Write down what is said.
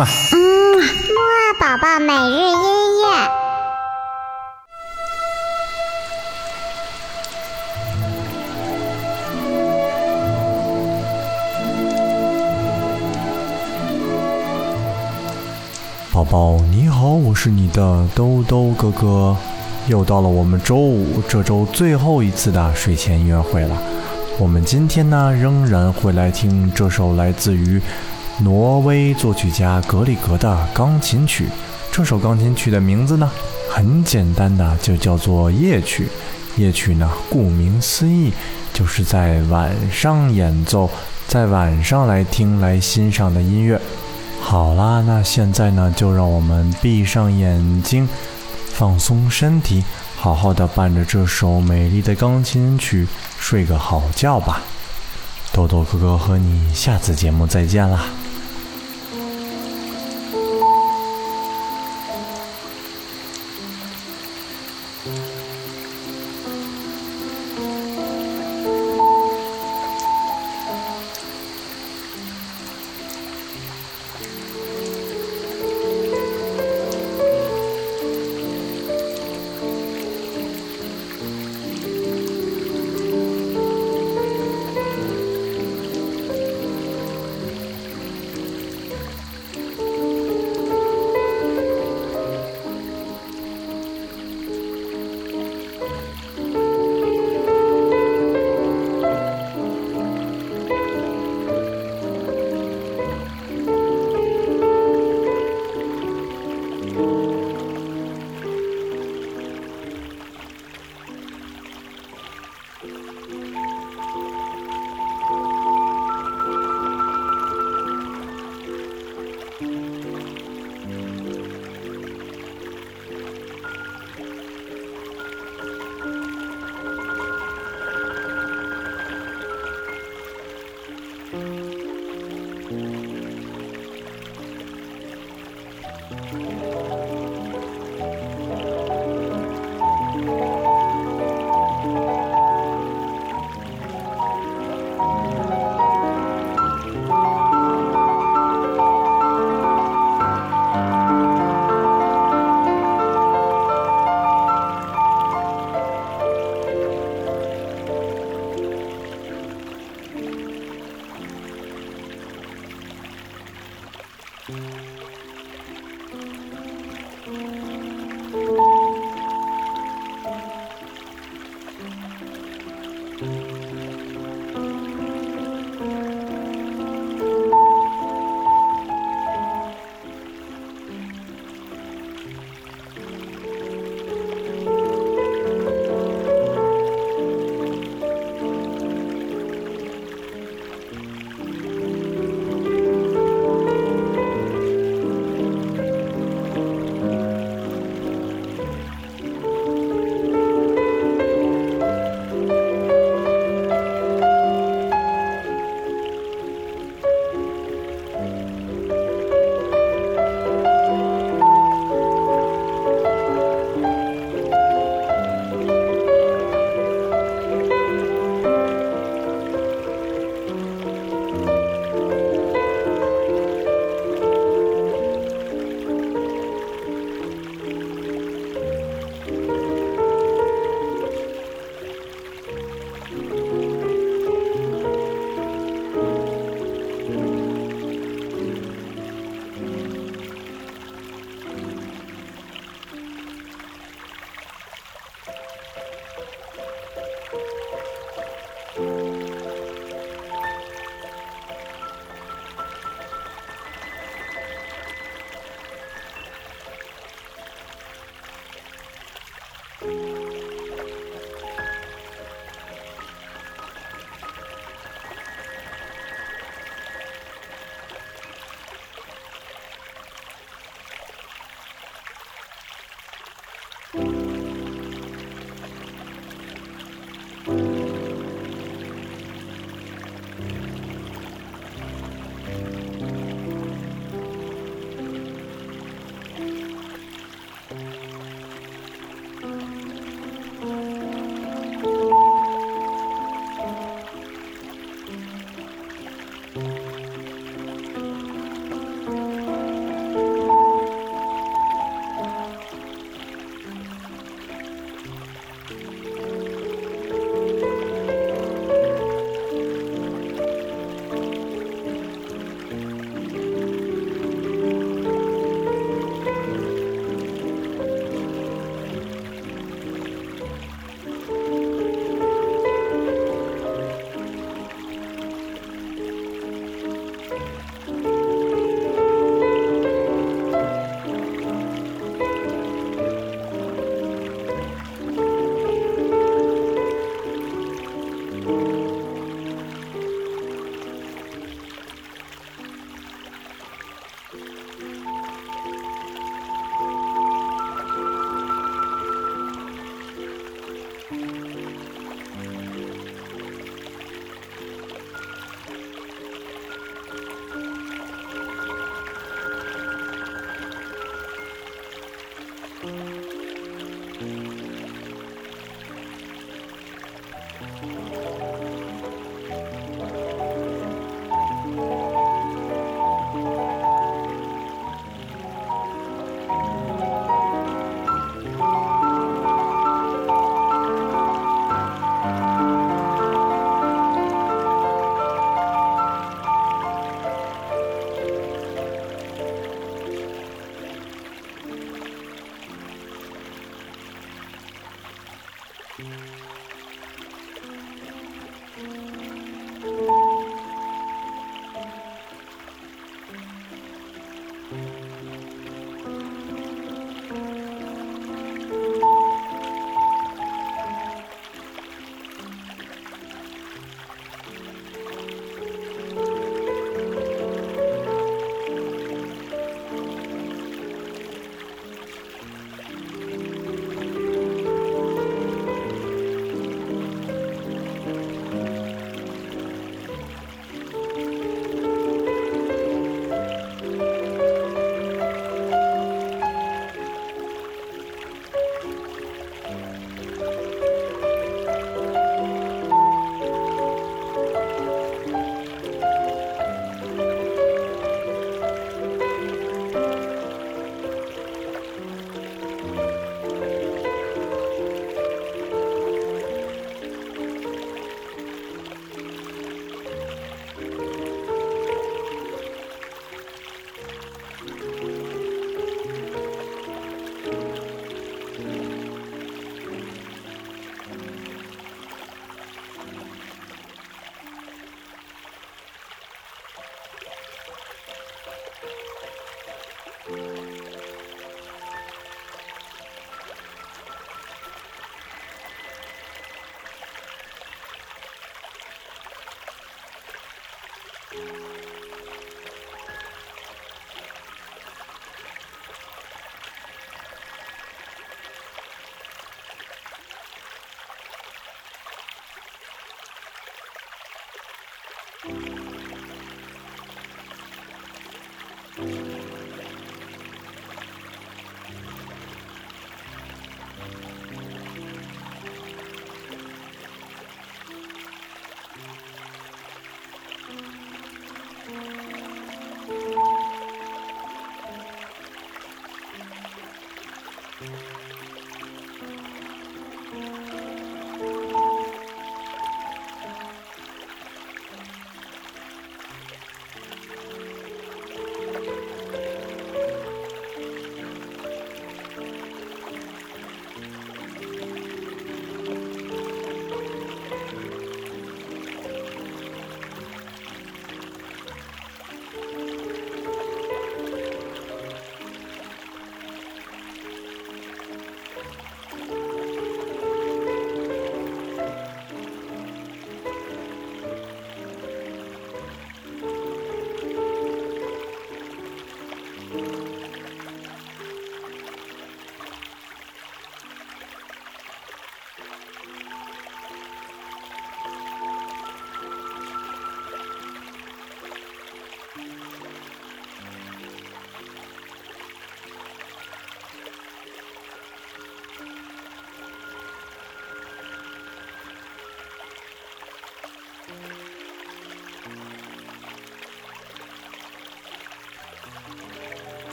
嘛。嗯，木二宝宝每日音乐。宝宝你好，我是你的兜兜哥哥，又到了我们周五这周最后一次的睡前音乐会了。我们今天呢，仍然会来听这首来自于挪威作曲家格里格的钢琴曲。这首钢琴曲的名字呢，很简单的就叫做夜曲。夜曲呢，顾名思义，就是在晚上演奏，在晚上来听来欣赏的音乐。好啦，那现在呢，就让我们闭上眼睛，放松身体，好好的伴着这首美丽的钢琴曲睡个好觉吧。豆豆哥哥和你下次节目再见啦。Música